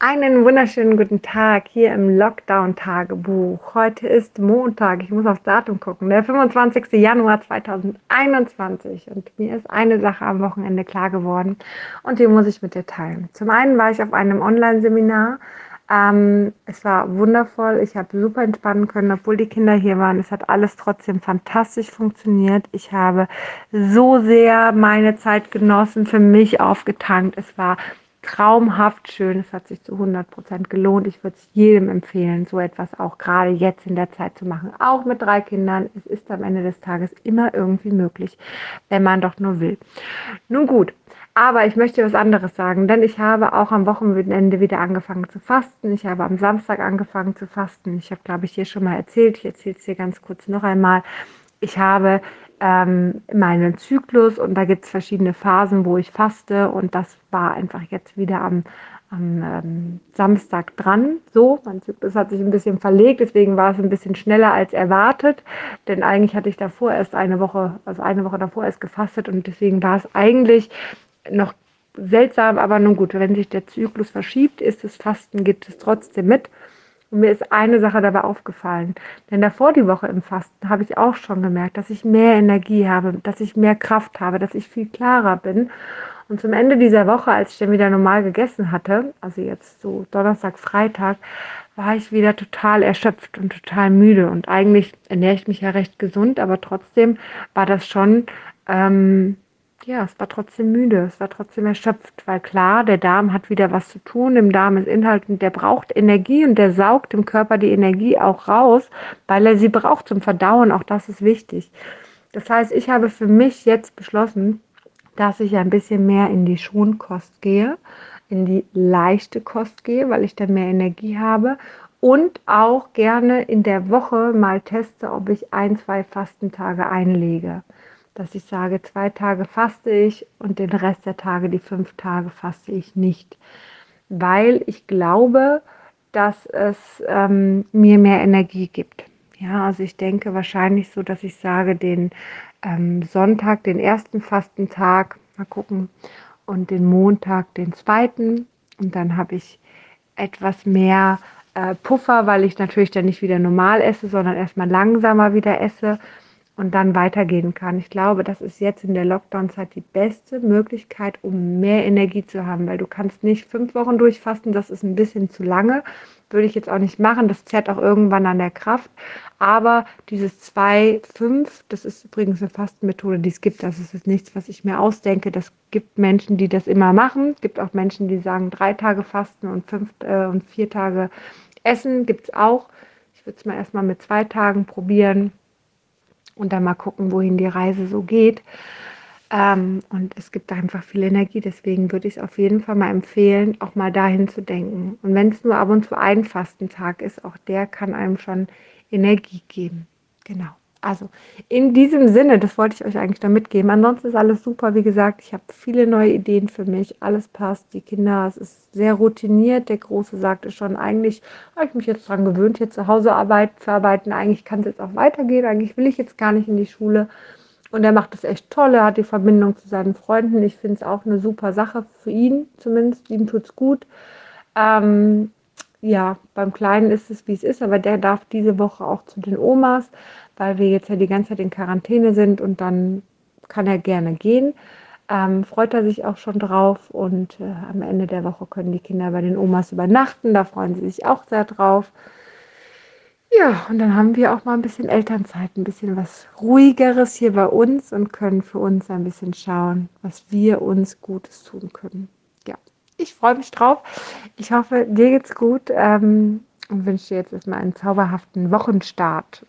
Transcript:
Einen wunderschönen guten Tag hier im Lockdown-Tagebuch. Heute ist Montag, ich muss aufs Datum gucken, der 25. Januar 2021. Und mir ist eine Sache am Wochenende klar geworden und die muss ich mit dir teilen. Zum einen war ich auf einem Online-Seminar. Ähm, es war wundervoll, ich habe super entspannen können, obwohl die Kinder hier waren. Es hat alles trotzdem fantastisch funktioniert. Ich habe so sehr meine Zeit genossen, für mich aufgetankt. Es war traumhaft schön. Es hat sich zu 100 Prozent gelohnt. Ich würde es jedem empfehlen, so etwas auch gerade jetzt in der Zeit zu machen. Auch mit drei Kindern. Es ist am Ende des Tages immer irgendwie möglich, wenn man doch nur will. Nun gut. Aber ich möchte was anderes sagen, denn ich habe auch am Wochenende wieder angefangen zu fasten. Ich habe am Samstag angefangen zu fasten. Ich habe, glaube ich, hier schon mal erzählt. Ich erzähle es hier ganz kurz noch einmal. Ich habe ähm, meinen Zyklus und da gibt es verschiedene Phasen, wo ich faste und das war einfach jetzt wieder am, am ähm, Samstag dran. So, mein Zyklus hat sich ein bisschen verlegt, deswegen war es ein bisschen schneller als erwartet, denn eigentlich hatte ich davor erst eine Woche, also eine Woche davor erst gefastet und deswegen war es eigentlich noch seltsam, aber nun gut, wenn sich der Zyklus verschiebt, ist das Fasten, geht es trotzdem mit. Und mir ist eine Sache dabei aufgefallen. Denn davor die Woche im Fasten habe ich auch schon gemerkt, dass ich mehr Energie habe, dass ich mehr Kraft habe, dass ich viel klarer bin. Und zum Ende dieser Woche, als ich dann wieder normal gegessen hatte, also jetzt so Donnerstag, Freitag, war ich wieder total erschöpft und total müde. Und eigentlich ernähre ich mich ja recht gesund, aber trotzdem war das schon ähm, ja, es war trotzdem müde, es war trotzdem erschöpft, weil klar, der Darm hat wieder was zu tun, im Darm ist Inhalt und der braucht Energie und der saugt im Körper die Energie auch raus, weil er sie braucht zum Verdauen, auch das ist wichtig. Das heißt, ich habe für mich jetzt beschlossen, dass ich ein bisschen mehr in die Schonkost gehe, in die leichte Kost gehe, weil ich dann mehr Energie habe und auch gerne in der Woche mal teste, ob ich ein, zwei Fastentage einlege dass ich sage, zwei Tage faste ich und den Rest der Tage, die fünf Tage, faste ich nicht. Weil ich glaube, dass es ähm, mir mehr Energie gibt. Ja, also ich denke wahrscheinlich so, dass ich sage, den ähm, Sonntag, den ersten Fastentag, mal gucken, und den Montag, den zweiten. Und dann habe ich etwas mehr äh, Puffer, weil ich natürlich dann nicht wieder normal esse, sondern erstmal langsamer wieder esse und dann weitergehen kann. Ich glaube, das ist jetzt in der Lockdown-Zeit die beste Möglichkeit, um mehr Energie zu haben, weil du kannst nicht fünf Wochen durchfasten, das ist ein bisschen zu lange, würde ich jetzt auch nicht machen, das zerrt auch irgendwann an der Kraft, aber dieses 2, 5, das ist übrigens eine Fastenmethode, die es gibt, das ist jetzt nichts, was ich mir ausdenke, das gibt Menschen, die das immer machen, es gibt auch Menschen, die sagen drei Tage fasten und fünf äh, und vier Tage essen, gibt es auch. Ich würde es mal erstmal mit zwei Tagen probieren und dann mal gucken, wohin die Reise so geht. Ähm, und es gibt einfach viel Energie, deswegen würde ich es auf jeden Fall mal empfehlen, auch mal dahin zu denken. Und wenn es nur ab und zu ein Fastentag ist, auch der kann einem schon Energie geben. Genau. Also in diesem Sinne, das wollte ich euch eigentlich da mitgeben. Ansonsten ist alles super. Wie gesagt, ich habe viele neue Ideen für mich. Alles passt. Die Kinder, es ist sehr routiniert. Der Große sagte schon, eigentlich habe ich mich jetzt daran gewöhnt, hier zu Hause Arbeit zu arbeiten. Eigentlich kann es jetzt auch weitergehen. Eigentlich will ich jetzt gar nicht in die Schule. Und er macht es echt toll. Er hat die Verbindung zu seinen Freunden. Ich finde es auch eine super Sache für ihn zumindest. Ihm tut es gut. Ähm, ja, beim Kleinen ist es, wie es ist, aber der darf diese Woche auch zu den Omas, weil wir jetzt ja die ganze Zeit in Quarantäne sind und dann kann er gerne gehen. Ähm, freut er sich auch schon drauf und äh, am Ende der Woche können die Kinder bei den Omas übernachten. Da freuen sie sich auch sehr drauf. Ja, und dann haben wir auch mal ein bisschen Elternzeit, ein bisschen was ruhigeres hier bei uns und können für uns ein bisschen schauen, was wir uns Gutes tun können ich freue mich drauf. Ich hoffe, dir geht's gut ähm, und wünsche dir jetzt erstmal einen zauberhaften Wochenstart.